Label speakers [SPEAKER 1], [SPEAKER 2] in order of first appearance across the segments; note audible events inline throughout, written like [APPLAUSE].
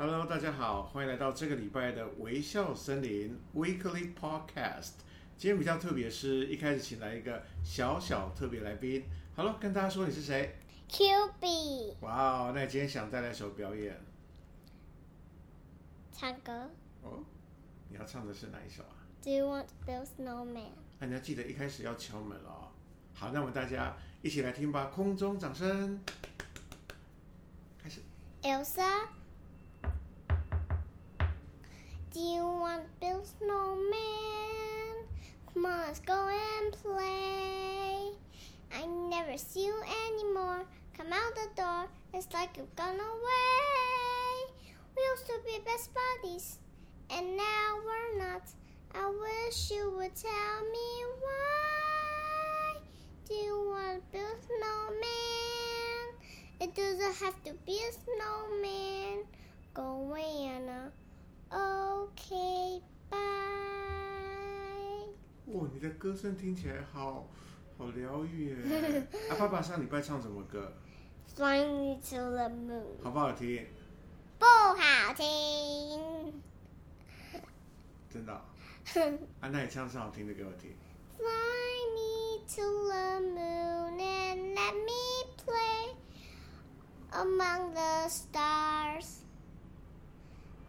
[SPEAKER 1] Hello，大家好，欢迎来到这个礼拜的微笑森林 Weekly Podcast。今天比较特别，是一开始请来一个小小特别来宾。Hello，跟大家说你是谁
[SPEAKER 2] ？Q B。
[SPEAKER 1] 哇哦，那你今天想带来一首表演？
[SPEAKER 2] 唱歌。
[SPEAKER 1] 哦，你要唱的是哪一首啊
[SPEAKER 2] ？Do you want to build snowman？
[SPEAKER 1] 那你要记得一开始要敲门哦。好，那我们大家一起来听吧，空中掌声。开始。
[SPEAKER 2] Elsa。Do you want to build snowman? Come on, let's go and play. I never see you anymore. Come out the door. It's like you've gone away. We used to be best buddies, and now we're not. I wish you would tell me why. Do you want to build a snowman? It doesn't have to be a snowman. Go away, Anna. OK，拜。
[SPEAKER 1] 哇，你的歌声听起来好好疗愈耶！啊，爸爸上礼拜唱什么歌
[SPEAKER 2] ？Flying Me to the Moon。
[SPEAKER 1] 好不好听？
[SPEAKER 2] 不好听。
[SPEAKER 1] 真的？啊，那你唱首好听的给我听。
[SPEAKER 2] Fly me to the moon and let me play among the stars.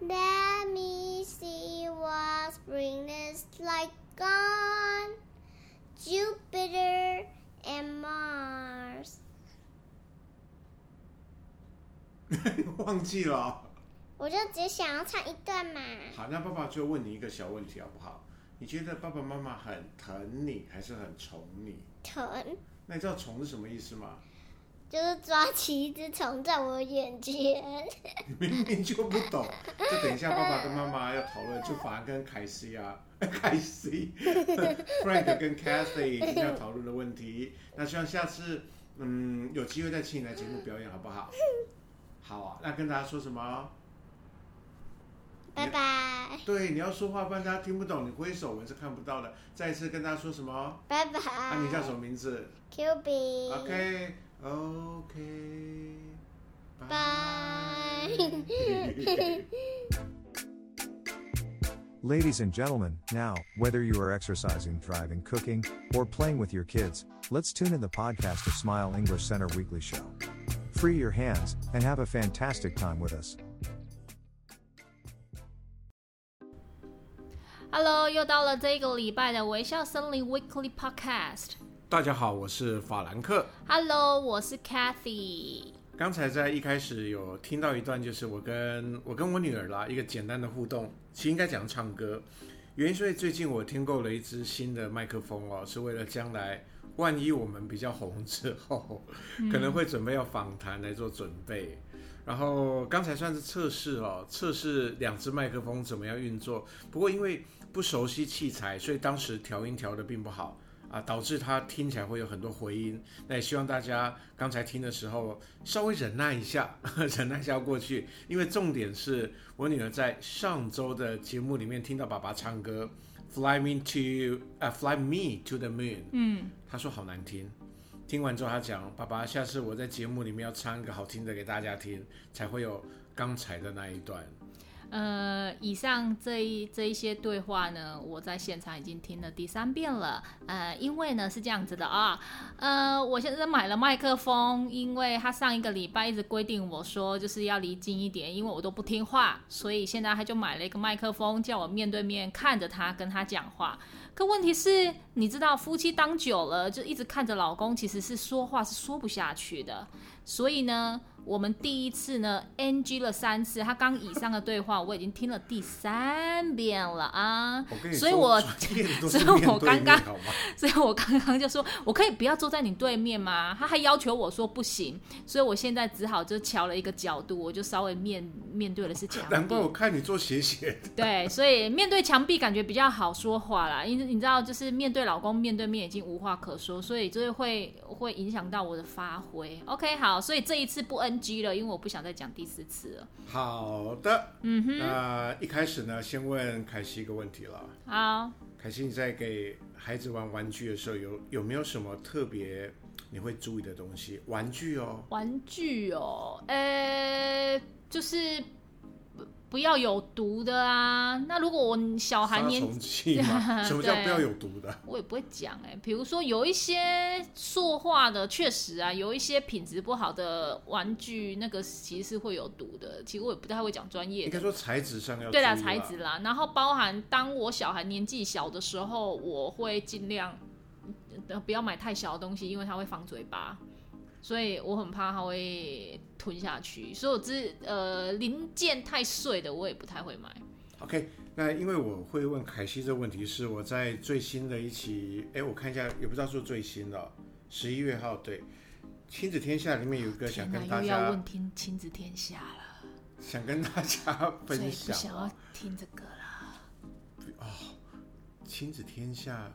[SPEAKER 2] Let me see what spring is like on Jupiter and Mars。[LAUGHS]
[SPEAKER 1] 忘记了。
[SPEAKER 2] 我就只想要唱一段嘛。
[SPEAKER 1] 好，那爸爸就问你一个小问题好不好？你觉得爸爸妈妈很疼你，还是很宠你？
[SPEAKER 2] 疼。
[SPEAKER 1] 那你知道“宠”是什么意思吗？
[SPEAKER 2] 就是抓起一只虫在我眼前，
[SPEAKER 1] 你 [LAUGHS] 明明就不懂。就等一下，爸爸跟妈妈要讨论，就反而跟凯西啊，[LAUGHS] 凯西，[LAUGHS] Frank 跟 Cathy 今天要讨论的问题。那希望下次，嗯，有机会再请你来节目表演，好不好？好啊，那跟大家说什么？
[SPEAKER 2] 拜拜。
[SPEAKER 1] 对，你要说话，不然大家听不懂。你挥手，我们是看不到的。再一次跟大家说什么？
[SPEAKER 2] 拜拜。
[SPEAKER 1] 那你叫什么名字
[SPEAKER 2] ？Q B。
[SPEAKER 1] OK。Okay.
[SPEAKER 2] Bye. [LAUGHS]
[SPEAKER 3] Ladies and gentlemen, now, whether you are exercising, driving, cooking, or playing with your kids, let's tune in the podcast of Smile English Center Weekly Show. Free your hands and have a fantastic time with us.
[SPEAKER 4] Hello，又到了这个礼拜的微笑森林 Weekly Podcast。
[SPEAKER 1] 大家好，我是法兰克。
[SPEAKER 4] Hello，我是 Kathy。
[SPEAKER 1] 刚才在一开始有听到一段，就是我跟我跟我女儿啦一个简单的互动，其实应该讲唱歌。原因是最近我听够了一支新的麦克风哦，是为了将来万一我们比较红之后，可能会准备要访谈来做准备。嗯、然后刚才算是测试哦，测试两支麦克风怎么样运作。不过因为不熟悉器材，所以当时调音调的并不好。啊，导致它听起来会有很多回音。那也希望大家刚才听的时候稍微忍耐一下，[LAUGHS] 忍耐一下过去。因为重点是我女儿在上周的节目里面听到爸爸唱歌，Fly me to 啊，Fly me to the moon。嗯，她说好难听。听完之后，她讲爸爸，下次我在节目里面要唱一个好听的给大家听，才会有刚才的那一段。
[SPEAKER 4] 呃，以上这一这一些对话呢，我在现场已经听了第三遍了。呃，因为呢是这样子的啊，呃，我现在买了麦克风，因为他上一个礼拜一直规定我说就是要离近一点，因为我都不听话，所以现在他就买了一个麦克风，叫我面对面看着他跟他讲话。可问题是，你知道夫妻当久了，就一直看着老公，其实是说话是说不下去的。所以呢。我们第一次呢 NG 了三次，他刚以上的对话我已经听了第三遍了啊，所以我，[LAUGHS] 所以我刚刚，所以我刚刚就说，我可以不要坐在你对面吗？他还要求我说不行，所以我现在只好就瞧了一个角度，我就稍微面面对的是墙壁。
[SPEAKER 1] 难怪我看你坐斜斜的。
[SPEAKER 4] 对，所以面对墙壁感觉比较好说话啦，因为你知道，就是面对老公面对面已经无话可说，所以就是会会影响到我的发挥。OK，好，所以这一次不 NG。了，因为我不想再讲第四次了。
[SPEAKER 1] 好的，嗯哼，那一开始呢，先问凯西一个问题了。
[SPEAKER 4] 好，
[SPEAKER 1] 凯西，你在给孩子玩玩具的时候，有有没有什么特别你会注意的东西？玩具哦，
[SPEAKER 4] 玩具哦，呃，就是不要有毒的啊。那如果我小孩年
[SPEAKER 1] 杀虫剂吗？[LAUGHS] 什么叫不要有毒的？
[SPEAKER 4] 我也不会讲哎、欸。比如说有一些塑化的，确实啊，有一些品质不好的玩具，那个其实是会有毒的。其实我也不太会讲专业的。
[SPEAKER 1] 应该说材质上要
[SPEAKER 4] 对啦，材质啦。然后包含当我小孩年纪小的时候，我会尽量不要买太小的东西，因为它会放嘴巴。所以我很怕它会吞下去，所以我只呃零件太碎的我也不太会买。
[SPEAKER 1] OK，那因为我会问凯西这个问题，是我在最新的一期，哎，我看一下，也不知道是最新的，十一月号对，亲子天下里面有一个想跟大家，又
[SPEAKER 4] 要问听亲子天下了，
[SPEAKER 1] 想跟大家分享，
[SPEAKER 4] 不想要听这个了。
[SPEAKER 1] 哦，亲子天下。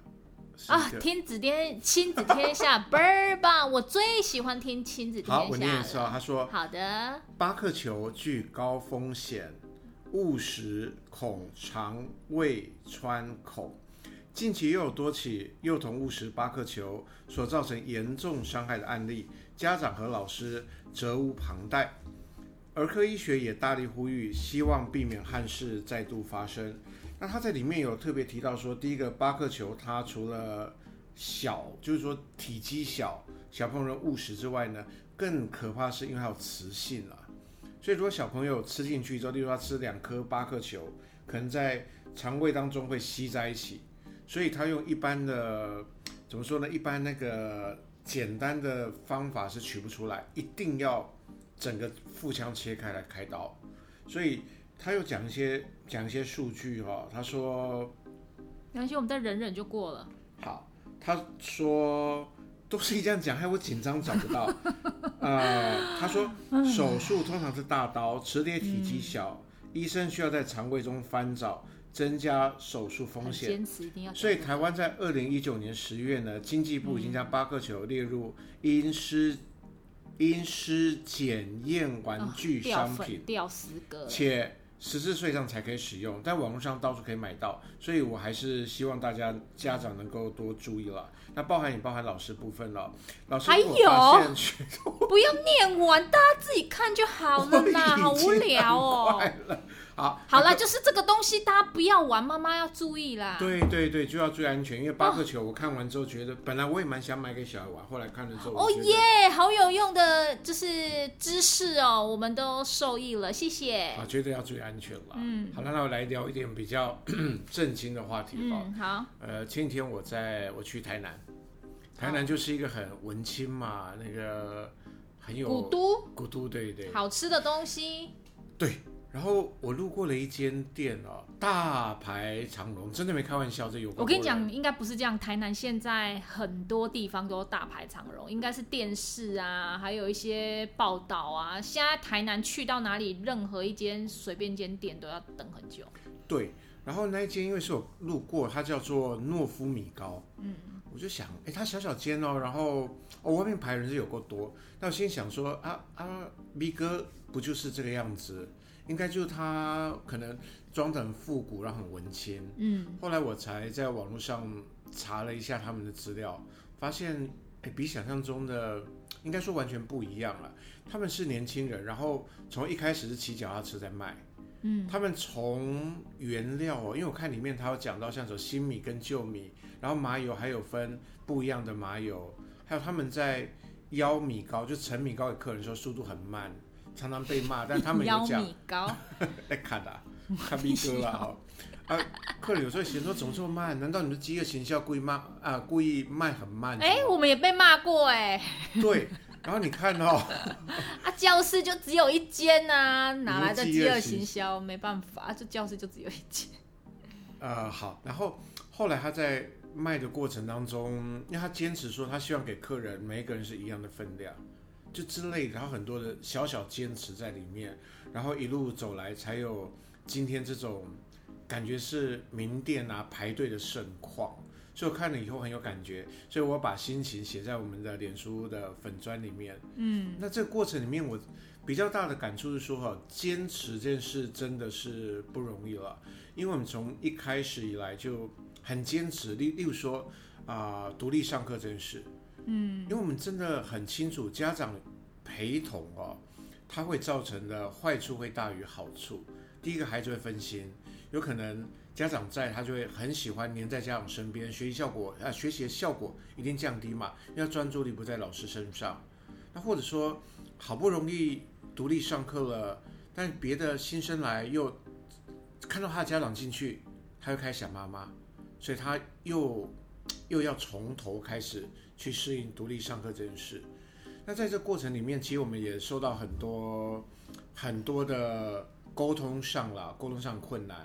[SPEAKER 4] 啊，亲子天亲子天下 [LAUGHS] 倍儿棒，我最喜欢听亲子天下。
[SPEAKER 1] 好，我念一次啊。他说：
[SPEAKER 4] 好的。
[SPEAKER 1] 巴克球具高风险，误食恐肠胃穿孔。近期又有多起幼童误食巴克球所造成严重伤害的案例，家长和老师责无旁贷。儿科医学也大力呼吁，希望避免憾事再度发生。那他在里面有特别提到说，第一个巴克球，它除了小，就是说体积小，小朋友的误食之外呢，更可怕是因为它有磁性啊。所以如果小朋友吃进去之后，例如他吃两颗巴克球，可能在肠胃当中会吸在一起，所以他用一般的怎么说呢？一般那个简单的方法是取不出来，一定要整个腹腔切开来开刀，所以。他又讲一些讲一些数据哈、哦，他说，
[SPEAKER 4] 没关系，我们再忍忍就过了。
[SPEAKER 1] 好，他说都是这样讲，害我紧张找不到。[LAUGHS] 呃，他说手术通常是大刀，磁铁体积小，嗯、医生需要在肠胃中翻找，增加手术风险。坚持一定要。所以台湾在二零一九年十月呢，经济部已经将八克球列入阴湿阴湿检验玩具商品，
[SPEAKER 4] 掉十个，
[SPEAKER 1] 且。十四岁上才可以使用，但网络上到处可以买到，所以我还是希望大家家长能够多注意了。那包含也包含老师部分了，老师还有 [LAUGHS]
[SPEAKER 4] 不要念完，大家自己看就好了嘛，好无聊哦。
[SPEAKER 1] 好，
[SPEAKER 4] 好了，就是这个东西，大家不要玩，妈妈要注意啦。
[SPEAKER 1] 对对对，就要注意安全。因为八个球，我看完之后觉得，哦、本来我也蛮想买给小孩玩，后来看了之后，
[SPEAKER 4] 哦耶，好有用的，就是知识哦，我们都受益了，谢谢。
[SPEAKER 1] 啊，绝对要注意安全了。嗯，好了，那我来聊一点比较 [CLEARS THROAT] 震惊的话题吧。
[SPEAKER 4] 嗯，好。
[SPEAKER 1] 呃，前几天我在我去台南，台南就是一个很文青嘛，那个很有
[SPEAKER 4] 古都，
[SPEAKER 1] 古都对对，
[SPEAKER 4] 好吃的东西，
[SPEAKER 1] 对。然后我路过了一间店哦，大排长龙，真的没开玩笑，这有。
[SPEAKER 4] 我跟你讲，应该不是这样。台南现在很多地方都大排长龙，应该是电视啊，还有一些报道啊。现在台南去到哪里，任何一间随便一间店都要等很久。
[SPEAKER 1] 对，然后那一间因为是我路过，它叫做诺夫米糕。嗯，我就想，哎，它小小间哦，然后哦外面排人是有够多。那我心想说，啊啊，米哥不就是这个样子？应该就是他可能装得很复古，然后很文青。嗯，后来我才在网络上查了一下他们的资料，发现哎，比想象中的应该说完全不一样了。他们是年轻人，然后从一开始是骑脚踏车在卖。嗯，他们从原料哦，因为我看里面他有讲到像什么新米跟旧米，然后麻油还有分不一样的麻油，还有他们在邀米糕，就盛米糕给客人的时候速度很慢。常常被骂，但他们有 [LAUGHS] 讲。
[SPEAKER 4] 米糕，
[SPEAKER 1] 在 [LAUGHS] 看啊，看米哥了哈。啊，客人有时候嫌说怎么这么慢？难道你们饥饿行销故意骂啊？故意卖很慢？
[SPEAKER 4] 哎、欸，我们也被骂过哎。
[SPEAKER 1] 对，然后你看哦，[LAUGHS]
[SPEAKER 4] 啊，教室就只有一间呐、啊，哪来的饥饿行销？没办法，这教室就只有一间。
[SPEAKER 1] 呃，好，然后后来他在卖的过程当中，因为他坚持说他希望给客人每一个人是一样的分量。就之类的，然后很多的小小坚持在里面，然后一路走来才有今天这种感觉是名店啊排队的盛况，所以我看了以后很有感觉，所以我把心情写在我们的脸书的粉专里面。嗯，那这个过程里面我比较大的感触是说哈，坚持这件事真的是不容易了，因为我们从一开始以来就很坚持，例例如说啊、呃，独立上课这件事。嗯，因为我们真的很清楚，家长陪同哦，它会造成的坏处会大于好处。第一个孩子会分心，有可能家长在，他就会很喜欢黏在家长身边，学习效果啊，学习的效果一定降低嘛，因为专注力不在老师身上。那或者说，好不容易独立上课了，但别的新生来又看到他的家长进去，他又开始想妈妈，所以他又又要从头开始去适应独立上课这件事。那在这过程里面，其实我们也受到很多很多的沟通上了，沟通上困难，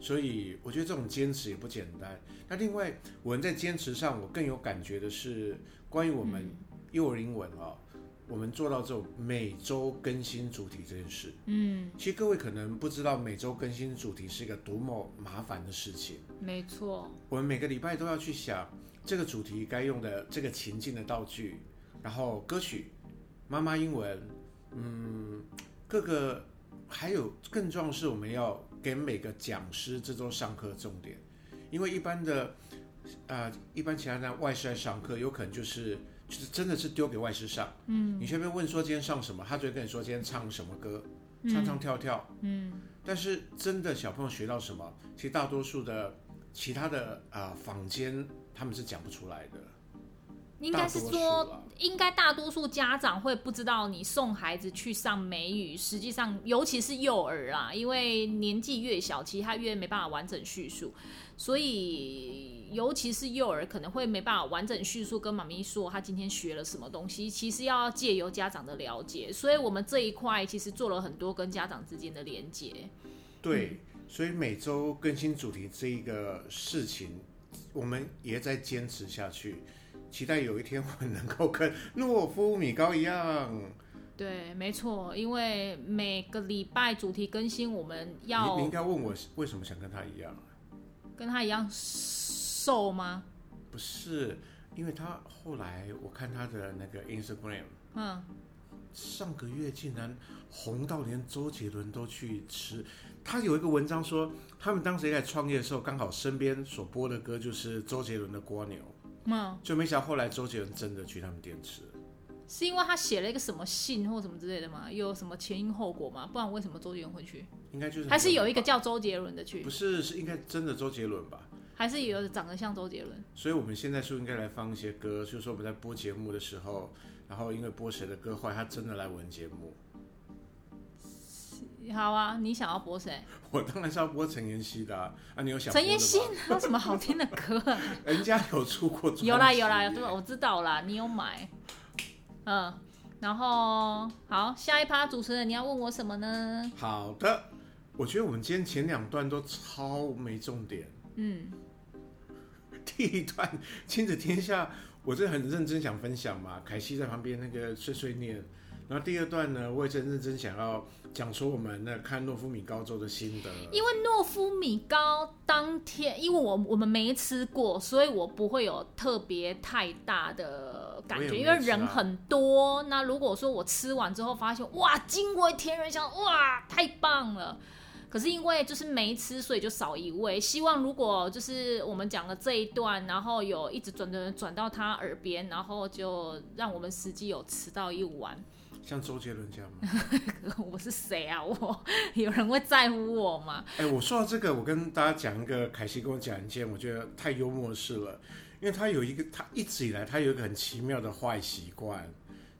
[SPEAKER 1] 所以我觉得这种坚持也不简单。那另外，我们在坚持上，我更有感觉的是关于我们幼儿英文哦。嗯我们做到这种每周更新主题这件事，
[SPEAKER 4] 嗯，
[SPEAKER 1] 其实各位可能不知道，每周更新主题是一个多么麻烦的事情。
[SPEAKER 4] 没错，
[SPEAKER 1] 我们每个礼拜都要去想这个主题该用的这个情境的道具，然后歌曲、妈妈英文，嗯，各个还有更重要的是，我们要给每个讲师这周上课重点，因为一般的啊、呃，一般其他在外师来上课，有可能就是。就是真的是丢给外师上，嗯，你随便问说今天上什么，他就会跟你说今天唱什么歌，嗯、唱唱跳跳，嗯，但是真的小朋友学到什么，其实大多数的其他的啊、呃、坊间他们是讲不出来的。
[SPEAKER 4] 应该是说，应该大多数家长会不知道你送孩子去上美语，实际上尤其是幼儿啊，因为年纪越小，其实他越没办法完整叙述，所以。尤其是幼儿可能会没办法完整叙述跟妈咪说他今天学了什么东西，其实要借由家长的了解，所以我们这一块其实做了很多跟家长之间的连接。
[SPEAKER 1] 对，所以每周更新主题这一个事情，我们也在坚持下去，期待有一天我们能够跟诺夫米高一样。
[SPEAKER 4] 对，没错，因为每个礼拜主题更新，我们要
[SPEAKER 1] 你，你应该问我为什么想跟他一样，
[SPEAKER 4] 跟他一样。瘦吗？
[SPEAKER 1] 不是，因为他后来我看他的那个 Instagram，嗯，上个月竟然红到连周杰伦都去吃。他有一个文章说，他们当时在创业的时候，刚好身边所播的歌就是周杰伦的《蜗牛》，嗯，就没想到后来周杰伦真的去他们店吃。
[SPEAKER 4] 是因为他写了一个什么信或什么之类的吗？有什么前因后果吗？不然为什么周杰伦会去？
[SPEAKER 1] 应该就是
[SPEAKER 4] 还是有一个叫周杰伦的去？
[SPEAKER 1] 不是，是应该真的周杰伦吧？
[SPEAKER 4] 还是有长得像周杰伦，
[SPEAKER 1] 所以我们现在是不是应该来放一些歌？就是说我们在播节目的时候，然后因为播谁的歌，后来他真的来我们节目。
[SPEAKER 4] 好啊，你想要播谁？[LAUGHS]
[SPEAKER 1] 我当然是要播陈妍希的啊！啊你有想
[SPEAKER 4] 陈妍希 [LAUGHS] 有什么好听的歌啊？[LAUGHS]
[SPEAKER 1] 人家有出过有啦，
[SPEAKER 4] 有啦有啦，对，我知道啦，你有买。嗯，然后好，下一趴主持人你要问我什么呢？
[SPEAKER 1] 好的，我觉得我们今天前两段都超没重点。嗯。第一段亲子天下，我真的很认真想分享嘛。凯西在旁边那个碎碎念。然后第二段呢，我也真认真想要讲说我们那看诺夫米糕粥的心得。
[SPEAKER 4] 因为诺夫米糕当天，因为我我们没吃过，所以我不会有特别太大的感觉，啊、因为人很多。那如果说我吃完之后发现哇，惊为天人，想哇，太棒了。可是因为就是没吃，所以就少一位。希望如果就是我们讲的这一段，然后有一直转的转到他耳边，然后就让我们实际有吃到一碗。
[SPEAKER 1] 像周杰伦这样吗？[LAUGHS]
[SPEAKER 4] 我是谁啊？我 [LAUGHS] 有人会在乎我吗？
[SPEAKER 1] 哎、欸，我说到这个，我跟大家讲一个凯西跟我讲一件我觉得太幽默的事了。因为他有一个，他一直以来他有一个很奇妙的坏习惯，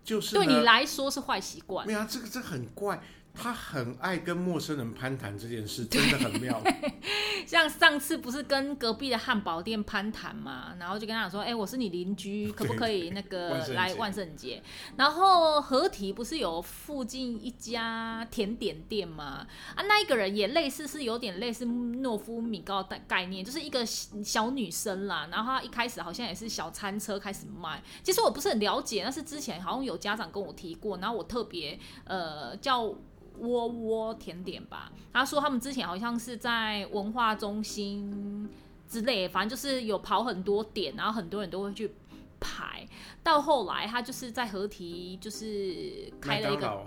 [SPEAKER 1] 就是
[SPEAKER 4] 对你来说是坏习惯。
[SPEAKER 1] 没有啊，这个这個很怪。他很爱跟陌生人攀谈这件事，真的很妙。[LAUGHS]
[SPEAKER 4] 像上次不是跟隔壁的汉堡店攀谈嘛，然后就跟他讲说：“哎、欸，我是你邻居，可不可以那个来万圣节？”然后合体不是有附近一家甜点店吗？啊，那一个人也类似，是有点类似诺夫米糕的概念，就是一个小女生啦。然后他一开始好像也是小餐车开始卖。其实我不是很了解，但是之前好像有家长跟我提过，然后我特别呃叫。窝窝甜点吧，他说他们之前好像是在文化中心之类，反正就是有跑很多点，然后很多人都会去排。到后来他就是在合体，就是开了一个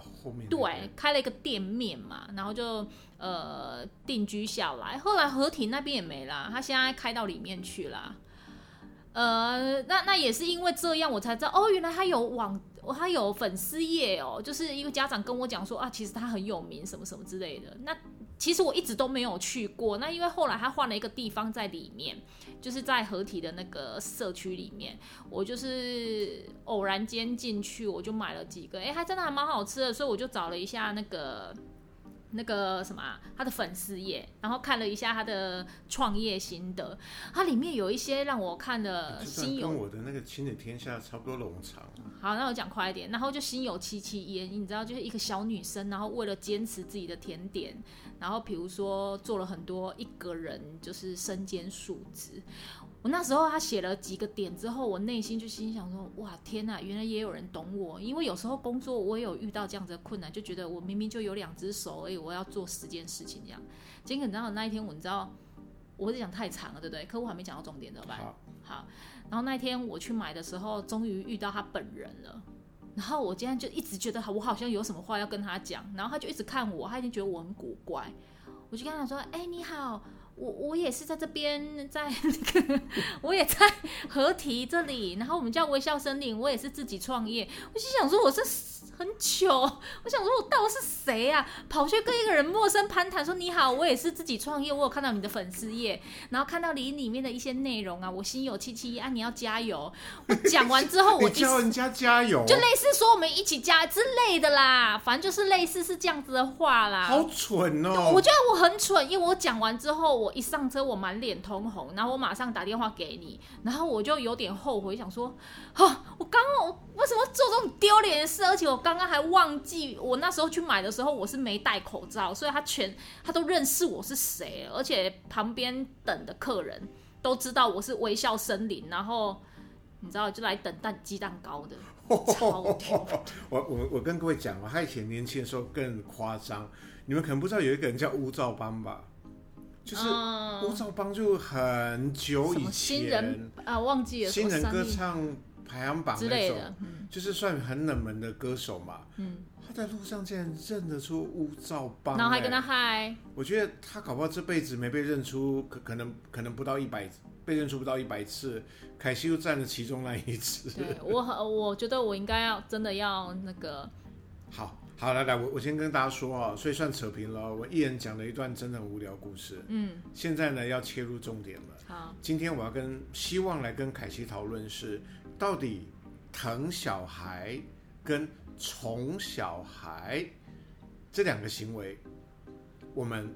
[SPEAKER 4] 对，开了一个店面嘛，然后就呃定居下来。后来合体那边也没啦，他现在开到里面去了。呃，那那也是因为这样，我才知道哦，原来他有往我还有粉丝页哦，就是一个家长跟我讲说啊，其实他很有名，什么什么之类的。那其实我一直都没有去过，那因为后来他换了一个地方在里面，就是在合体的那个社区里面，我就是偶然间进去，我就买了几个，哎，还真的还蛮好吃的，所以我就找了一下那个。那个什么、啊，他的粉丝页，然后看了一下他的创业心得，它里面有一些让我看了心有，
[SPEAKER 1] 跟我的那个亲子天下差不多冗长。
[SPEAKER 4] 好，那我讲快一点，然后就心有戚戚焉，你知道，就是一个小女生，然后为了坚持自己的甜点，然后比如说做了很多一个人就是身兼数职。我那时候他写了几个点之后，我内心就心想说：哇，天呐，原来也有人懂我。因为有时候工作我也有遇到这样子的困难，就觉得我明明就有两只手而已，我要做十件事情这样。结果你知道那一天，我你知道，我是讲太长了，对不对？客户还没讲到重点，怎么办？好，好。然后那一天我去买的时候，终于遇到他本人了。然后我今天就一直觉得我好像有什么话要跟他讲，然后他就一直看我，他已经觉得我很古怪。我就跟他说：哎，你好。我我也是在这边，在 [LAUGHS] 那个，我也在合体这里，然后我们叫微笑森林，我也是自己创业。我就想说，我是。很糗，我想说，我到底是谁啊？跑去跟一个人陌生攀谈，说你好，我也是自己创业，我有看到你的粉丝页，然后看到你里面的一些内容啊，我心有戚戚啊，你要加油。我讲完之后，[LAUGHS] 我
[SPEAKER 1] 叫人家加油，
[SPEAKER 4] 就类似说我们一起加之类的啦，反正就是类似是这样子的话啦。
[SPEAKER 1] 好蠢哦！
[SPEAKER 4] 我觉得我很蠢，因为我讲完之后，我一上车我满脸通红，然后我马上打电话给你，然后我就有点后悔，想说，哈，我刚刚我为什么做这种丢脸的事，而且我。刚刚还忘记，我那时候去买的时候我是没戴口罩，所以他全他都认识我是谁，而且旁边等的客人都知道我是微笑森林，然后你知道就来等蛋鸡蛋糕的。[LAUGHS]
[SPEAKER 1] 我我我跟各位讲啊，他以前年轻的时候更夸张，你们可能不知道有一个人叫乌兆邦吧？就是乌兆邦就很久以前，
[SPEAKER 4] 新人啊忘记了
[SPEAKER 1] 新人歌唱。排行榜之类的，嗯、就是算很冷门的歌手嘛。嗯，他在路上竟然认得出乌兆邦，
[SPEAKER 4] 然后还跟他嗨。
[SPEAKER 1] 我觉得他搞不好这辈子没被认出，可可能可能不到一百，被认出不到一百次，凯西又占了其中那一次。
[SPEAKER 4] 对，我我觉得我应该要真的要那个。
[SPEAKER 1] 好，好来来，我我先跟大家说啊，所以算扯平了。我一人讲了一段真的很无聊故事。嗯，现在呢要切入重点了。好，今天我要跟希望来跟凯西讨论是。到底疼小孩跟宠小孩这两个行为，我们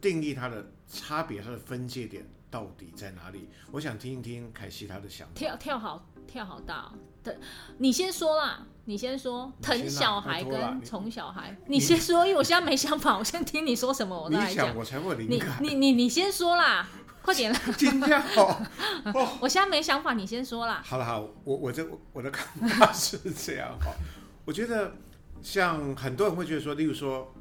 [SPEAKER 1] 定义它的差别，它的分界点到底在哪里？我想听一听凯西他的想法。
[SPEAKER 4] 跳跳好跳好大，对，你先说啦，你先说疼小孩跟宠小孩，你先说，因为我现在没想法，[LAUGHS] 我先听你说什么，我再来讲。
[SPEAKER 1] 我才会灵感。
[SPEAKER 4] 你你你你先说啦。快点啦，
[SPEAKER 1] 今天好，[LAUGHS]
[SPEAKER 4] 我现在没想法，你先说啦。
[SPEAKER 1] 好了好，我我这我的看法是这样哈，我觉得像很多人会觉得说，例如说，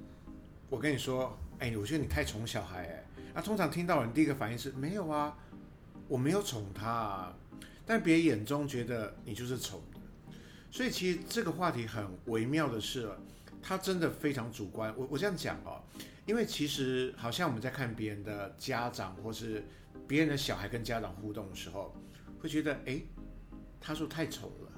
[SPEAKER 1] 我跟你说，哎、欸，我觉得你太宠小孩哎，那通常听到人第一个反应是没有啊，我没有宠他啊，但别人眼中觉得你就是宠的，所以其实这个话题很微妙的是，它真的非常主观。我我这样讲哦。因为其实好像我们在看别人的家长，或是别人的小孩跟家长互动的时候，会觉得，哎，他说太宠了。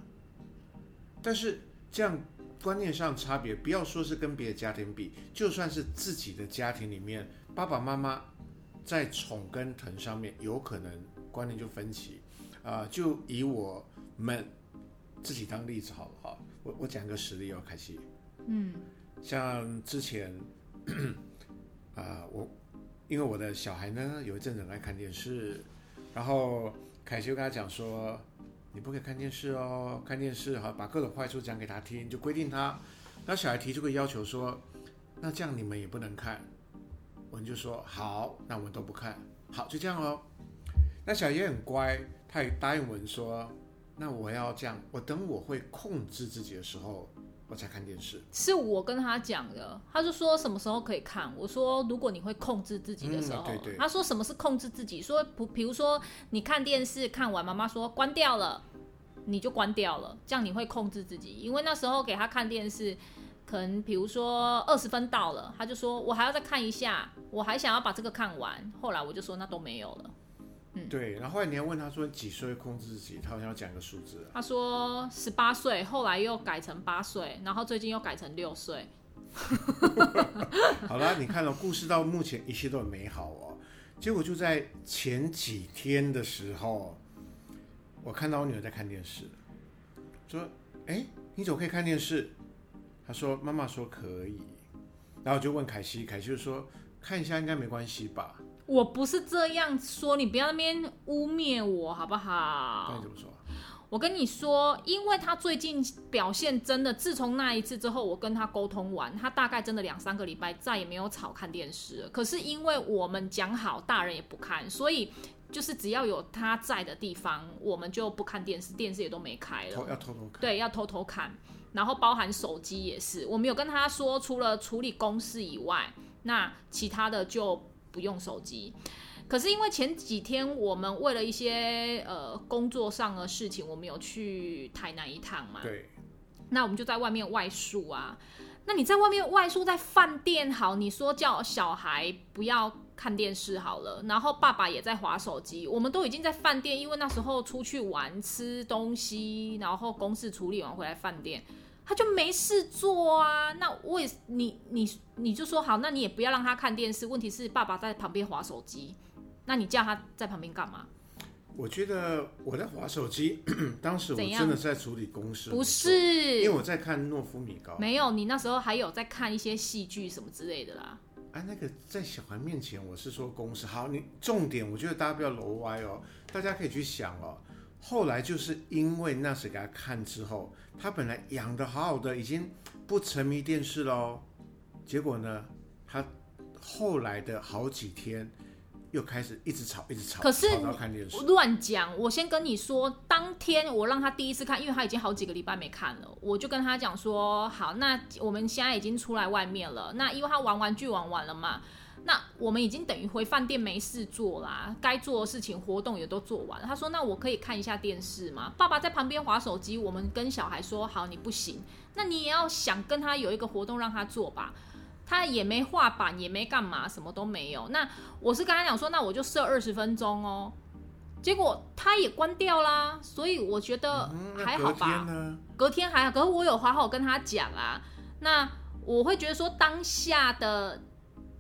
[SPEAKER 1] 但是这样观念上差别，不要说是跟别的家庭比，就算是自己的家庭里面，爸爸妈妈在宠跟疼上面，有可能观念就分歧。啊、就以我们自己当例子好了哈。我我讲个实例哦，凯西。嗯。像之前。[CLEARS THROAT] 啊、呃，我因为我的小孩呢，有一阵子很爱看电视，然后凯西就跟他讲说，你不可以看电视哦，看电视哈，把各种坏处讲给他听，就规定他。那小孩提出个要求说，那这样你们也不能看，我们就说好，那我们都不看，好，就这样哦。那小孩也很乖，他也答应我们说，那我要这样，我等我会控制自己的时候。我才看电视，
[SPEAKER 4] 是我跟他讲的，他就说什么时候可以看。我说如果你会控制自己的时候，嗯、对对，他说什么是控制自己？说不，比如说你看电视看完，妈妈说关掉了，你就关掉了，这样你会控制自己。因为那时候给他看电视，可能比如说二十分到了，他就说我还要再看一下，我还想要把这个看完。后来我就说那都没有了。嗯，
[SPEAKER 1] 对。然后后来你要问他说几岁控制自己，他好像要讲个数字。
[SPEAKER 4] 他说十八岁，后来又改成八岁，然后最近又改成六岁。[LAUGHS]
[SPEAKER 1] 好啦，你看了故事到目前一切都很美好哦。结果就在前几天的时候，我看到我女儿在看电视，说：“哎，你怎么可以看电视？”她说：“妈妈说可以。”然后我就问凯西，凯西就说：“看一下应该没关系吧？”
[SPEAKER 4] 我不是这样说，你不要那边污蔑我好不好？
[SPEAKER 1] 那你怎么说？
[SPEAKER 4] 我跟你说，因为他最近表现真的，自从那一次之后，我跟他沟通完，他大概真的两三个礼拜再也没有吵看电视了。可是因为我们讲好，大人也不看，所以就是只要有他在的地方，我们就不看电视，电视也都没开了。
[SPEAKER 1] 要偷偷看。
[SPEAKER 4] 对，要偷偷看，然后包含手机也是，我们有跟他说，除了处理公事以外，那其他的就不用手机。可是因为前几天我们为了一些呃工作上的事情，我们有去台南一趟嘛。
[SPEAKER 1] 对。
[SPEAKER 4] 那我们就在外面外宿啊。那你在外面外宿，在饭店好，你说叫小孩不要看电视好了，然后爸爸也在划手机。我们都已经在饭店，因为那时候出去玩吃东西，然后公事处理完回来饭店，他就没事做啊。那我也你你你就说好，那你也不要让他看电视。问题是爸爸在旁边划手机。那你叫他在旁边干嘛？
[SPEAKER 1] 我觉得我在划手机，[COUGHS] 当时我真的是在处理公事，
[SPEAKER 4] 不是，
[SPEAKER 1] 因为我在看诺夫米高。
[SPEAKER 4] 没有，你那时候还有在看一些戏剧什么之类的啦。
[SPEAKER 1] 啊，那个在小孩面前我是说公事。好，你重点我觉得大家不要楼歪哦，大家可以去想哦。后来就是因为那时给他看之后，他本来养的好好的，已经不沉迷电视喽。结果呢，他后来的好几天。又开始一直吵，一直吵。
[SPEAKER 4] 可是
[SPEAKER 1] 乱
[SPEAKER 4] 讲，我先跟你说，当天我让他第一次看，因为他已经好几个礼拜没看了，我就跟他讲说，好，那我们现在已经出来外面了，那因为他玩玩具玩完了嘛，那我们已经等于回饭店没事做啦，该做的事情活动也都做完了。他说，那我可以看一下电视吗？爸爸在旁边划手机，我们跟小孩说，好，你不行，那你也要想跟他有一个活动让他做吧。他也没画板，也没干嘛，什么都没有。那我是跟他讲说，那我就设二十分钟哦。结果他也关掉啦，所以我觉得还好吧。嗯、隔天，隔天还好，可是我有好好跟他讲啊。那我会觉得说，当下的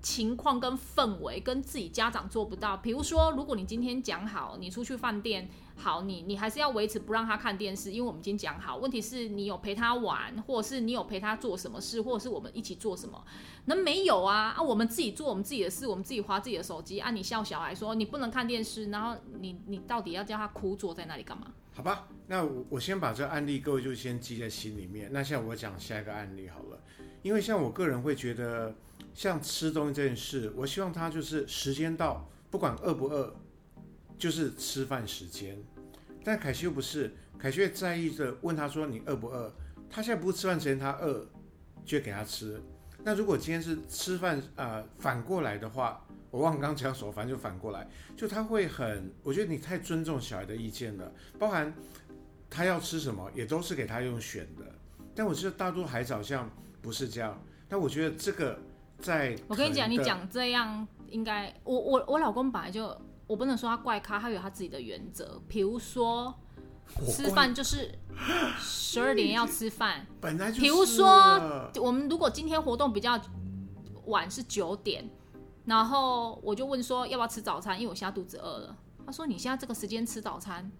[SPEAKER 4] 情况跟氛围跟自己家长做不到。比如说，如果你今天讲好，你出去饭店。好，你你还是要维持不让他看电视，因为我们已经讲好。问题是你有陪他玩，或者是你有陪他做什么事，或者是我们一起做什么？那没有啊啊！我们自己做我们自己的事，我们自己滑自己的手机啊！你笑小孩说你不能看电视，然后你你到底要叫他哭坐在那里干嘛？
[SPEAKER 1] 好吧，那我我先把这个案例各位就先记在心里面。那像我讲下一个案例好了，因为像我个人会觉得，像吃东西这件事，我希望他就是时间到，不管饿不饿。就是吃饭时间，但凯西又不是，凯西会在意着问他说：“你饿不饿？”他现在不是吃饭时间，他饿就给他吃。那如果今天是吃饭啊、呃，反过来的话，我忘刚刚讲什么，反正就反过来，就他会很，我觉得你太尊重小孩的意见了，包含他要吃什么也都是给他用选的。但我觉得大多孩子好像不是这样。但我觉得这个在，
[SPEAKER 4] 我跟你讲，你讲这样应该，我我我老公本来就。我不能说他怪咖，他有他自己的原则。比如说，吃饭就是十二点要吃饭。
[SPEAKER 1] 本来就。
[SPEAKER 4] 比如说，我们如果今天活动比较晚是九点，然后我就问说要不要吃早餐，因为我现在肚子饿了。他说你现在这个时间吃早餐，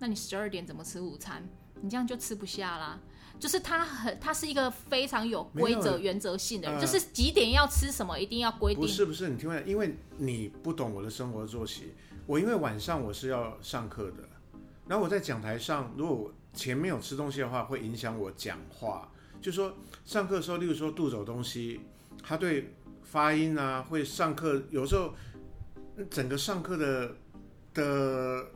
[SPEAKER 4] 那你十二点怎么吃午餐？你这样就吃不下啦。就是他很，他是一个非常有规则、原则性的人，就是几点要吃什么，一定要规定。
[SPEAKER 1] 不是不是，你听我讲，因为你不懂我的生活作息。我因为晚上我是要上课的，然后我在讲台上，如果我前面有吃东西的话，会影响我讲话。就说上课的时候，例如说肚子有东西，他对发音啊，会上课有时候整个上课的的。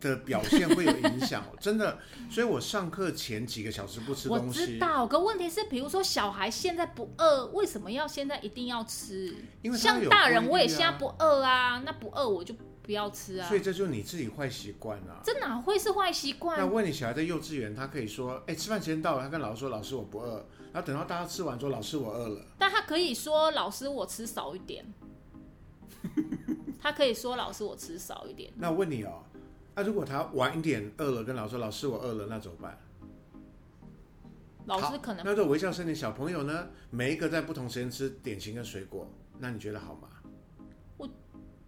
[SPEAKER 1] 的表现会有影响，[LAUGHS] 真的，所以我上课前几个小时不吃东西。
[SPEAKER 4] 我知道，可问题是，比如说小孩现在不饿，为什么要现在一定要吃？
[SPEAKER 1] 因为啊、
[SPEAKER 4] 像大人，我也现在不饿啊，那不饿我就不要吃啊。
[SPEAKER 1] 所以这就是你自己坏习惯啊。
[SPEAKER 4] 这哪会是坏习惯？
[SPEAKER 1] 那问你小孩在幼稚园，他可以说：“哎、欸，吃饭时间到了。”他跟老师说：“老师，我不饿。”然后等到大家吃完之后，老师我饿了。
[SPEAKER 4] 但他可以说：“老师，我吃少一点。”他可以说老师我吃少一点。
[SPEAKER 1] 那我问你哦，那、啊、如果他晚一点饿了，跟老师说老师我饿了，那怎么办？
[SPEAKER 4] 老师可能
[SPEAKER 1] 那这微笑森林小朋友呢，每一个在不同时间吃点心跟水果，那你觉得好吗？
[SPEAKER 4] 我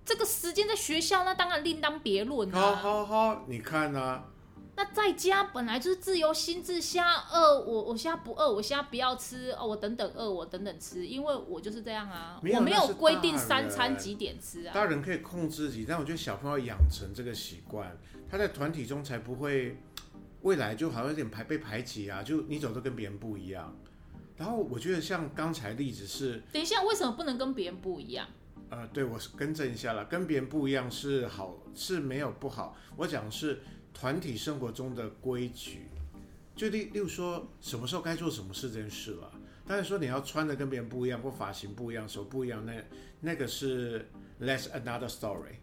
[SPEAKER 4] 这个时间在学校，那当然另当别论
[SPEAKER 1] 啊。好好好，你看啊。
[SPEAKER 4] 那在家本来就是自由心智，瞎饿我，我现在不饿，我现在不要吃哦，我等等饿，我等等吃，因为我就是这样啊，我没有规定三餐几点吃啊。
[SPEAKER 1] 大人可以控制自己，但我觉得小朋友养成这个习惯，他在团体中才不会未来就好像有点排被排挤啊，就你走的跟别人不一样。然后我觉得像刚才例子是，
[SPEAKER 4] 等一下为什么不能跟别人不一样？
[SPEAKER 1] 呃，对，我更正一下了，跟别人不一样是好，是没有不好，我讲的是。团体生活中的规矩，就例例如说，什么时候该做什么事这件事了。当然说你要穿的跟别人不一样，或发型不一样，手不一样，那那个是 That's another story。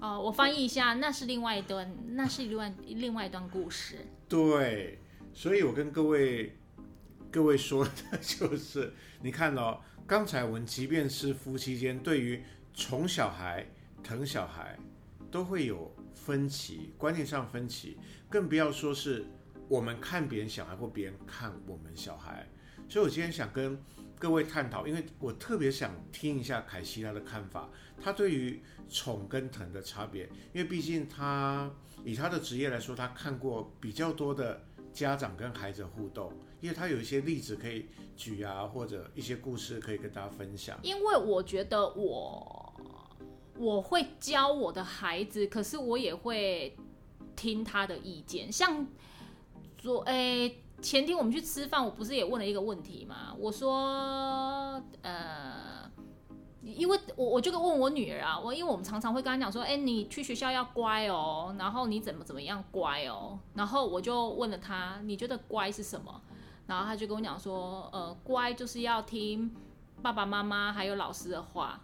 [SPEAKER 4] 哦，我翻译一下，那是另外一段，那是另外另外一段故事。
[SPEAKER 1] 对，所以我跟各位各位说的就是，你看哦，刚才我们即便是夫妻间，对于宠小孩、疼小孩，都会有。分歧，观念上分歧，更不要说是我们看别人小孩或别人看我们小孩。所以我今天想跟各位探讨，因为我特别想听一下凯西他的看法，他对于宠跟疼的差别。因为毕竟他以他的职业来说，他看过比较多的家长跟孩子互动，因为他有一些例子可以举啊，或者一些故事可以跟大家分享。
[SPEAKER 4] 因为我觉得我。我会教我的孩子，可是我也会听他的意见。像昨诶前天我们去吃饭，我不是也问了一个问题吗？我说呃，因为我我就问我女儿啊，我因为我们常常会跟她讲说，哎，你去学校要乖哦，然后你怎么怎么样乖哦，然后我就问了她，你觉得乖是什么？然后她就跟我讲说，呃，乖就是要听爸爸妈妈还有老师的话。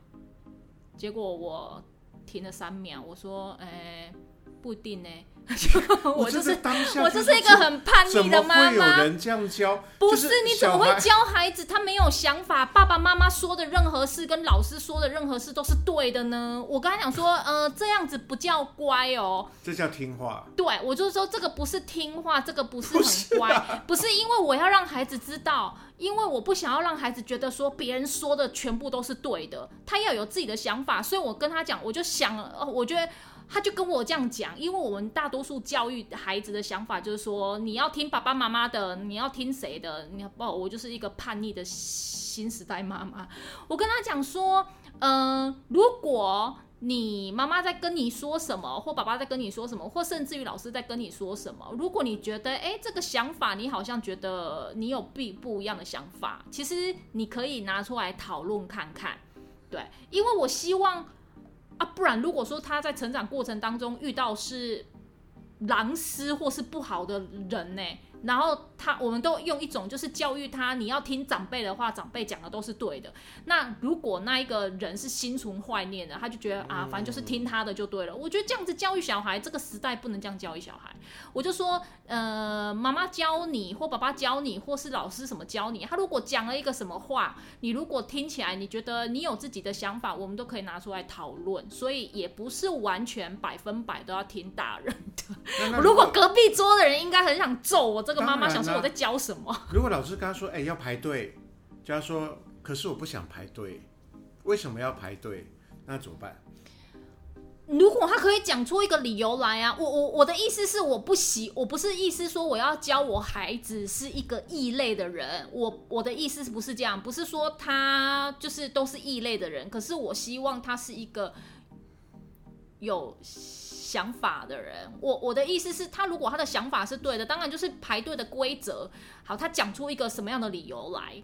[SPEAKER 4] 结果我停了三秒，我说：“哎、不一定呢。” [LAUGHS] 我就是当下，我就是一个很叛逆的妈妈。怎么会有
[SPEAKER 1] 人这样教？
[SPEAKER 4] 不是，你怎么会教孩子？他没有想法。爸爸妈妈说的任何事，跟老师说的任何事都是对的呢？我跟他讲说，呃，这样子不叫乖哦，
[SPEAKER 1] 这叫听话。
[SPEAKER 4] 对，我就是说这个不是听话，这个不是很乖，不是啊，不是因为我要让孩子知道。因为我不想要让孩子觉得说别人说的全部都是对的，他要有自己的想法，所以我跟他讲，我就想，哦我觉得他就跟我这样讲，因为我们大多数教育孩子的想法就是说，你要听爸爸妈妈的，你要听谁的？你不，我就是一个叛逆的新时代妈妈。我跟他讲说，嗯、如果。你妈妈在跟你说什么，或爸爸在跟你说什么，或甚至于老师在跟你说什么？如果你觉得，哎，这个想法你好像觉得你有不不一样的想法，其实你可以拿出来讨论看看，对，因为我希望啊，不然如果说他在成长过程当中遇到是狼师或是不好的人呢？然后他，我们都用一种就是教育他，你要听长辈的话，长辈讲的都是对的。那如果那一个人是心存坏念的，他就觉得啊，反正就是听他的就对了。我觉得这样子教育小孩，这个时代不能这样教育小孩。我就说，呃，妈妈教你，或爸爸教你，或是老师什么教你，他如果讲了一个什么话，你如果听起来你觉得你有自己的想法，我们都可以拿出来讨论。所以也不是完全百分百都要听大人的。如果隔壁桌的人应该很想揍我。这个妈妈想说我在教什么？
[SPEAKER 1] 如果老师跟他说：“哎，要排队。”就要说：“可是我不想排队，为什么要排队？”那怎么办？
[SPEAKER 4] 如果他可以讲出一个理由来啊，我我我的意思是，我不喜，我不是意思说我要教我孩子是一个异类的人。我我的意思是不是这样？不是说他就是都是异类的人，可是我希望他是一个有。想法的人，我我的意思是，他如果他的想法是对的，当然就是排队的规则。好，他讲出一个什么样的理由来，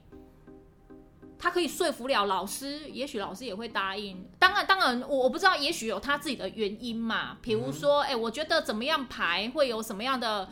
[SPEAKER 4] 他可以说服了老师，也许老师也会答应。当然，当然，我我不知道，也许有他自己的原因嘛。比如说，哎、嗯欸，我觉得怎么样排会有什么样的。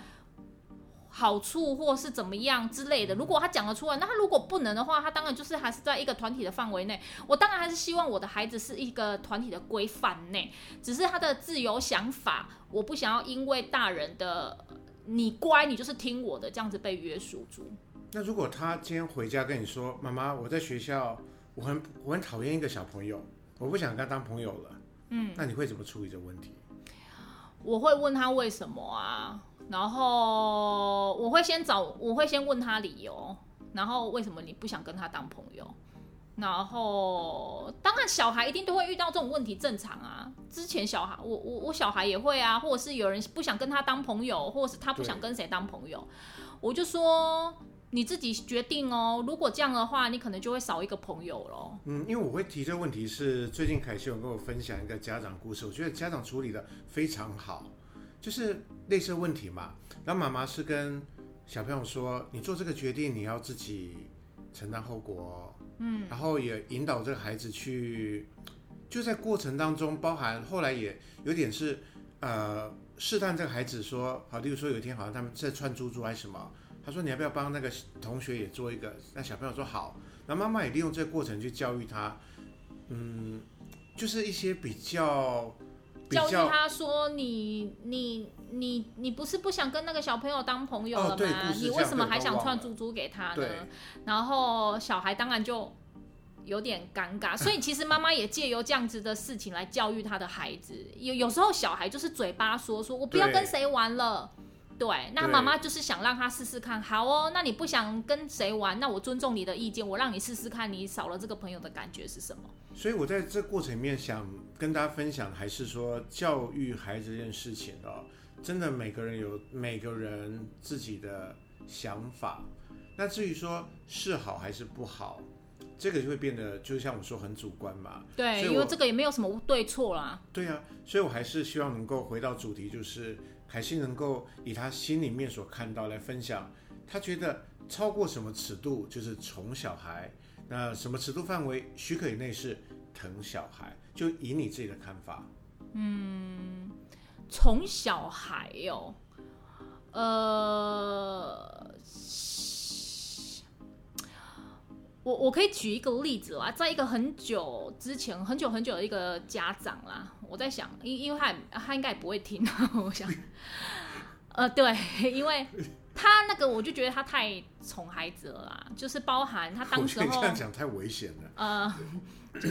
[SPEAKER 4] 好处或是怎么样之类的，如果他讲得出来，那他如果不能的话，他当然就是还是在一个团体的范围内。我当然还是希望我的孩子是一个团体的规范内，只是他的自由想法，我不想要因为大人的你乖，你就是听我的这样子被约束住。
[SPEAKER 1] 那如果他今天回家跟你说，妈妈，我在学校，我很我很讨厌一个小朋友，我不想跟他当朋友了，嗯，那你会怎么处理这个问题？
[SPEAKER 4] 我会问他为什么啊，然后我会先找，我会先问他理由，然后为什么你不想跟他当朋友？然后当然小孩一定都会遇到这种问题，正常啊。之前小孩，我我我小孩也会啊，或者是有人不想跟他当朋友，或者是他不想跟谁当朋友，我就说。你自己决定哦。如果这样的话，你可能就会少一个朋友了。
[SPEAKER 1] 嗯，因为我会提这个问题是最近凯西有跟我分享一个家长故事，我觉得家长处理的非常好，就是类似问题嘛。然后妈妈是跟小朋友说：“你做这个决定，你要自己承担后果。”嗯，然后也引导这个孩子去，就在过程当中，包含后来也有点是呃试探这个孩子说：“好，例如说有一天好像他们在串珠珠还是什么。”他说：“你要不要帮那个同学也做一个？”那小朋友说：“好。”那妈妈也利用这个过程去教育他，嗯，就是一些比较，比较
[SPEAKER 4] 教育他说你：“你你你你不是不想跟那个小朋友当朋友了吗？哦、你为什么还想串珠珠给他呢？”然后小孩当然就有点尴尬。所以其实妈妈也借由这样子的事情来教育他的孩子。有有时候小孩就是嘴巴说说，我不要跟谁玩了。对，那妈妈就是想让他试试看。好哦，那你不想跟谁玩？那我尊重你的意见，我让你试试看，你少了这个朋友的感觉是什么？
[SPEAKER 1] 所以我在这过程里面想跟大家分享，还是说教育孩子这件事情哦，真的每个人有每个人自己的想法。那至于说是好还是不好，这个就会变得就像我说很主观嘛。
[SPEAKER 4] 对，因为这个也没有什么对错啦。
[SPEAKER 1] 对啊，所以我还是希望能够回到主题，就是。还是能够以他心里面所看到来分享，他觉得超过什么尺度就是宠小孩，那什么尺度范围许可以内是疼小孩，就以你自己的看法。
[SPEAKER 4] 嗯，宠小孩哟、哦，呃，我我可以举一个例子啦，在一个很久之前，很久很久的一个家长啦。我在想，因因为他他应该也不会听，[LAUGHS] 我想，呃，对，因为他那个我就觉得他太宠孩子了啦，就是包含他当时候
[SPEAKER 1] 这样讲太危险了。
[SPEAKER 4] 呃，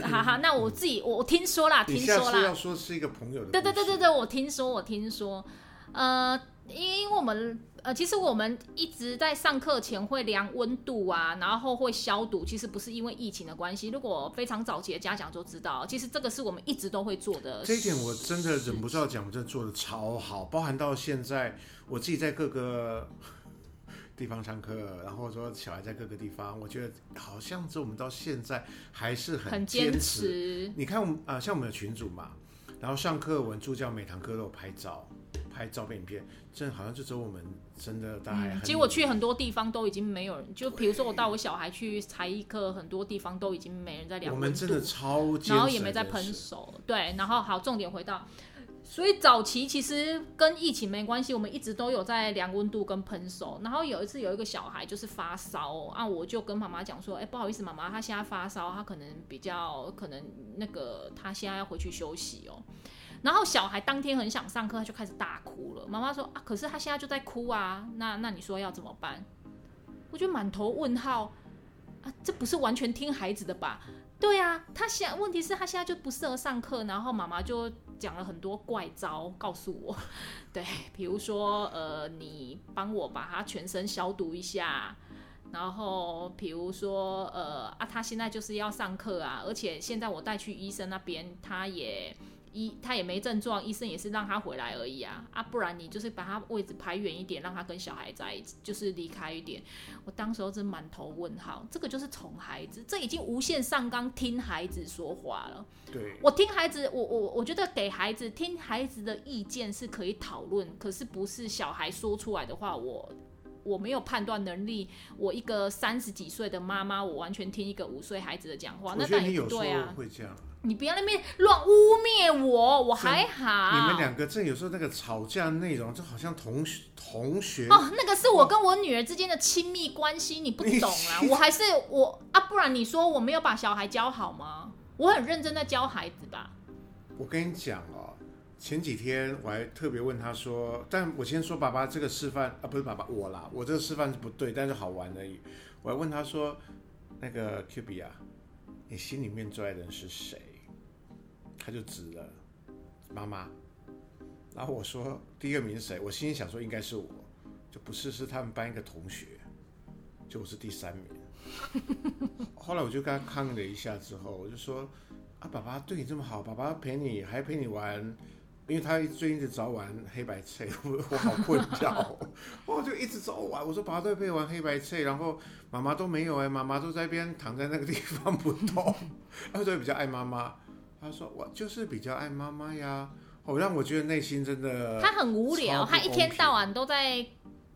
[SPEAKER 4] [COUGHS] 哈哈，那我自己我我听说啦，听说啦，
[SPEAKER 1] 要说是一个朋友的，
[SPEAKER 4] 对对对对对，我听说我听说，呃，因为我们。呃，其实我们一直在上课前会量温度啊，然后会消毒。其实不是因为疫情的关系。如果非常早期的家长就知道，其实这个是我们一直都会做的。
[SPEAKER 1] 这一点我真的忍不住要讲，我真的做的超好，包含到现在我自己在各个地方上课，然后说小孩在各个地方，我觉得好像是我们到现在还是很坚持。
[SPEAKER 4] 坚持。
[SPEAKER 1] 你看我们啊、呃，像我们的群主嘛，然后上课我们助教每堂课都有拍照。拍照片影片，这好像就只有我们真的大概、嗯。其实
[SPEAKER 4] 我去很多地方都已经没有人，就比如说我带我小孩去才艺课，很多地方都已经没人在量温度。
[SPEAKER 1] 我们真的超，
[SPEAKER 4] 然后也没在喷手。对，然后好，重点回到，所以早期其实跟疫情没关系，我们一直都有在量温度跟喷手。然后有一次有一个小孩就是发烧啊，我就跟妈妈讲说，哎，不好意思，妈妈，他现在发烧，他可能比较可能那个他现在要回去休息哦。然后小孩当天很想上课，他就开始大哭了。妈妈说啊，可是他现在就在哭啊，那那你说要怎么办？我就满头问号啊，这不是完全听孩子的吧？对啊，他现问题是他现在就不适合上课，然后妈妈就讲了很多怪招告诉我，[LAUGHS] 对，比如说呃，你帮我把它全身消毒一下，然后比如说呃啊，他现在就是要上课啊，而且现在我带去医生那边，他也。医他也没症状，医生也是让他回来而已啊啊！不然你就是把他位置排远一点，让他跟小孩在一起，就是离开一点。我当时候真满头问号，这个就是宠孩子，这已经无限上纲听孩子说话了。
[SPEAKER 1] 对，
[SPEAKER 4] 我听孩子，我我我觉得给孩子听孩子的意见是可以讨论，可是不是小孩说出来的话，我我没有判断能力。我一个三十几岁的妈妈，我完全听一个五岁孩子的讲话，那当然不对啊。
[SPEAKER 1] 会这样。
[SPEAKER 4] 你不要那边乱污蔑我，我还好。
[SPEAKER 1] 你们两个这有时候那个吵架内容就好像同学同学
[SPEAKER 4] 哦，那个是我跟我女儿之间的亲密关系，你不懂啊。[LAUGHS] 我还是我啊，不然你说我没有把小孩教好吗？我很认真在教孩子吧。
[SPEAKER 1] 我跟你讲哦，前几天我还特别问他说，但我先说爸爸这个示范啊，不是爸爸我啦，我这个示范是不对，但是好玩而已。我还问他说，那个 Q B 啊，你心里面最爱的人是谁？他就指了妈妈，然后我说第二名是谁？我心里想说应该是我，就不是，是他们班一个同学，就我是第三名。[LAUGHS] 后来我就跟他抗议了一下之后，我就说啊，爸爸对你这么好，爸爸陪你还陪你玩，因为他最近一直找玩黑白猜，我我好困扰，我 [LAUGHS] [LAUGHS] 就一直找玩。我说爸爸都陪玩黑白猜，然后妈妈都没有哎，妈妈都在边躺在那个地方不动，他说比较爱妈妈。他说我就是比较爱妈妈呀，哦，让我觉得内心真的
[SPEAKER 4] 他很无聊，他一天到晚都在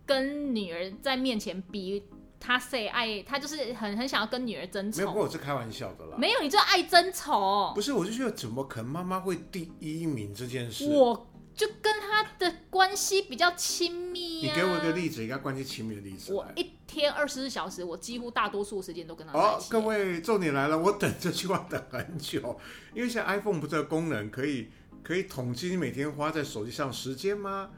[SPEAKER 4] 跟女儿在面前比。他 say 爱他就是很很想要跟女儿争宠，
[SPEAKER 1] 没有，不过我是开玩笑的啦。
[SPEAKER 4] 没有，你就爱争宠。
[SPEAKER 1] 不是，我就觉得怎么可能妈妈会第一名这件事？
[SPEAKER 4] 我就跟他的关系比较亲密啊。
[SPEAKER 1] 你给我一个例子，一个关系亲密的例子。
[SPEAKER 4] 我一天二十四小时，我几乎大多数时间都跟他在一起。哦，
[SPEAKER 1] 各位，重点来了，我等这句话等很久，因为现在 iPhone 不是个功能可以可以统计你每天花在手机上时间吗？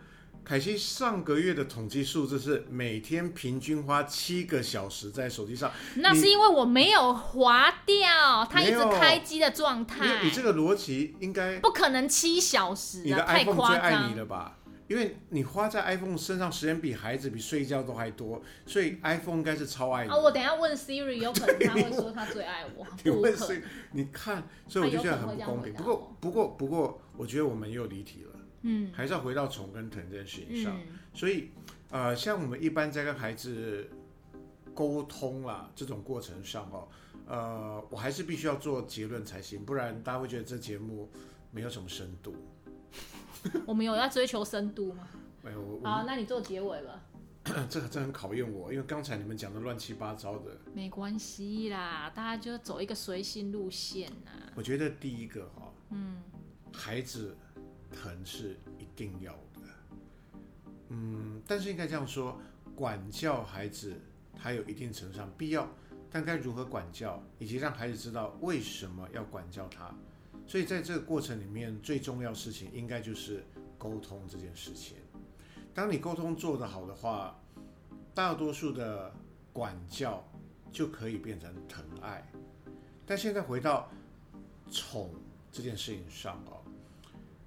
[SPEAKER 1] 凯西上个月的统计数字是每天平均花七个小时在手机上。
[SPEAKER 4] 那是因为我没有划掉，它一直开机的状态。
[SPEAKER 1] 你这个逻辑应该
[SPEAKER 4] 不可能七小时啊，
[SPEAKER 1] 你的 iPhone 最爱你了吧？因为你花在 iPhone 身上时间比孩子比睡觉都还多，所以 iPhone 应该是超爱你。
[SPEAKER 4] 啊，我等一下问 Siri，有可能他会说他最爱我。[LAUGHS]
[SPEAKER 1] 你问 Siri，你看，所以我就觉得很不公平。不过，不过，不过，我觉得我们又离题了。嗯，还是要回到宠跟疼这件事情上。嗯、所以，呃，像我们一般在跟孩子沟通啦这种过程上哦，呃，我还是必须要做结论才行，不然大家会觉得这节目没有什么深度。[LAUGHS] [LAUGHS]
[SPEAKER 4] 我们有要追求深度吗？
[SPEAKER 1] 没有。
[SPEAKER 4] 好，那你做结尾吧。[COUGHS]
[SPEAKER 1] 这个真很考验我，因为刚才你们讲的乱七八糟的。
[SPEAKER 4] 没关系啦，大家就走一个随性路线啊。
[SPEAKER 1] 我觉得第一个哈、哦，嗯，孩子。疼是一定要的，嗯，但是应该这样说，管教孩子还有一定程度上必要，但该如何管教，以及让孩子知道为什么要管教他，所以在这个过程里面，最重要的事情应该就是沟通这件事情。当你沟通做得好的话，大多数的管教就可以变成疼爱。但现在回到宠这件事情上哦。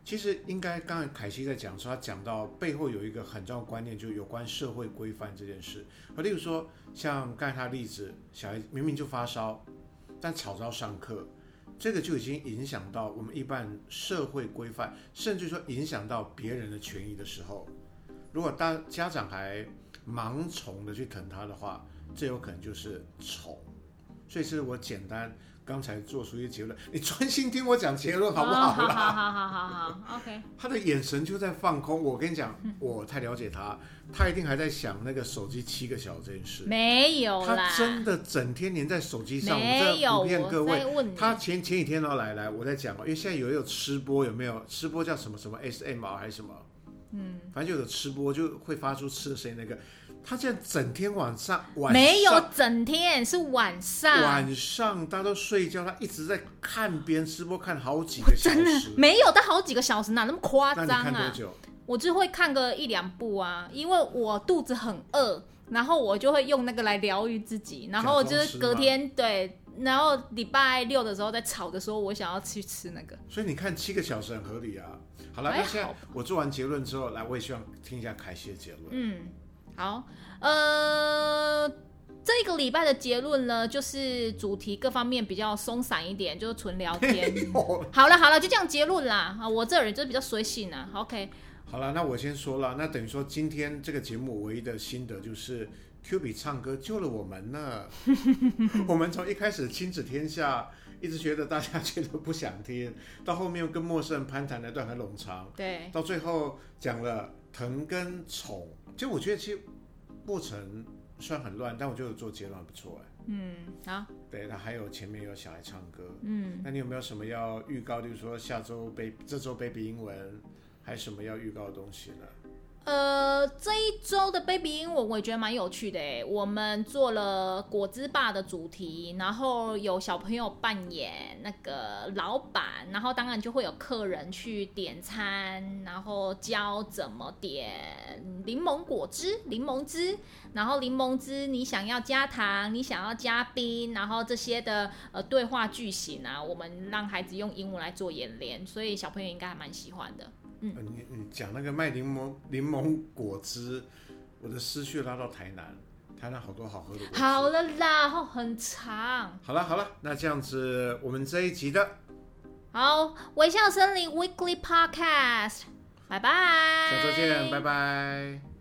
[SPEAKER 1] 其实应该，刚才凯西在讲说，他讲到背后有一个很重要的观念，就有关社会规范这件事。而例如说，像刚才他的例子，小孩明明就发烧，但吵着要上课，这个就已经影响到我们一般社会规范，甚至说影响到别人的权益的时候，如果大家长还盲从的去疼他的话，这有可能就是宠。所以是我简单。刚才做出一个结论，[LAUGHS] 你专心听我讲结论好不好？
[SPEAKER 4] 好好好好好好，OK。
[SPEAKER 1] 他的眼神就在放空，我跟你讲，我太了解他，他一定还在想那个手机七个小时这件事。
[SPEAKER 4] 没有啦，
[SPEAKER 1] 他真的整天黏在手机上。
[SPEAKER 4] 没有，
[SPEAKER 1] 我在骗各位，他前前几天呢来来，我在讲，因为现在有有吃播，有没有吃播叫什么什么 SM 还是什么？嗯，反正就有吃播就会发出吃的声音那个。他现在整天晚上，晚上
[SPEAKER 4] 没有整天是晚上，
[SPEAKER 1] 晚上大家都睡觉，他一直在看别人直播，看好几个小时，真的
[SPEAKER 4] 没有，他好几个小时哪那么夸张啊？
[SPEAKER 1] 看多久？
[SPEAKER 4] 我就会看个一两部啊，因为我肚子很饿，然后我就会用那个来疗愈自己，然后就是隔天对，然后礼拜六的时候在吵的时候，我想要去吃那个，
[SPEAKER 1] 所以你看七个小时很合理啊。好了，那现在我做完结论之后，来，我也希望听一下凯西的结论。
[SPEAKER 4] 嗯。好，呃，这个礼拜的结论呢，就是主题各方面比较松散一点，就是纯聊天。[LAUGHS] 好了好了，就这样结论啦。啊，我这人就是比较随性啊。OK。
[SPEAKER 1] 好了，那我先说了，那等于说今天这个节目唯一的心得就是 Q 比唱歌救了我们呢。[LAUGHS] 我们从一开始亲子天下，一直觉得大家觉得不想听，[LAUGHS] 到后面又跟陌生人攀谈那段很冗长，
[SPEAKER 4] 对，
[SPEAKER 1] 到最后讲了疼跟宠。其实我觉得，其实过程虽然很乱，但我觉得做结论还不错哎。
[SPEAKER 4] 嗯，好。
[SPEAKER 1] 对，那还有前面有小孩唱歌。嗯，那你有没有什么要预告？就是说下周 baby 这周 baby 英文还有什么要预告的东西呢？
[SPEAKER 4] 呃，这一周的 Baby 英文我也觉得蛮有趣的诶，我们做了果汁吧的主题，然后有小朋友扮演那个老板，然后当然就会有客人去点餐，然后教怎么点柠檬果汁、柠檬汁，然后柠檬汁你想要加糖，你想要加冰，然后这些的呃对话句型啊，我们让孩子用英文来做演练，所以小朋友应该还蛮喜欢的。嗯，
[SPEAKER 1] 你你讲那个卖柠檬柠檬果汁，我的思绪拉到台南，台南好多好喝的。
[SPEAKER 4] 好了啦，很长。
[SPEAKER 1] 好了好了，那这样子我们这一集的
[SPEAKER 4] 好微笑森林 Weekly Podcast，拜拜，
[SPEAKER 1] 下周见，拜拜。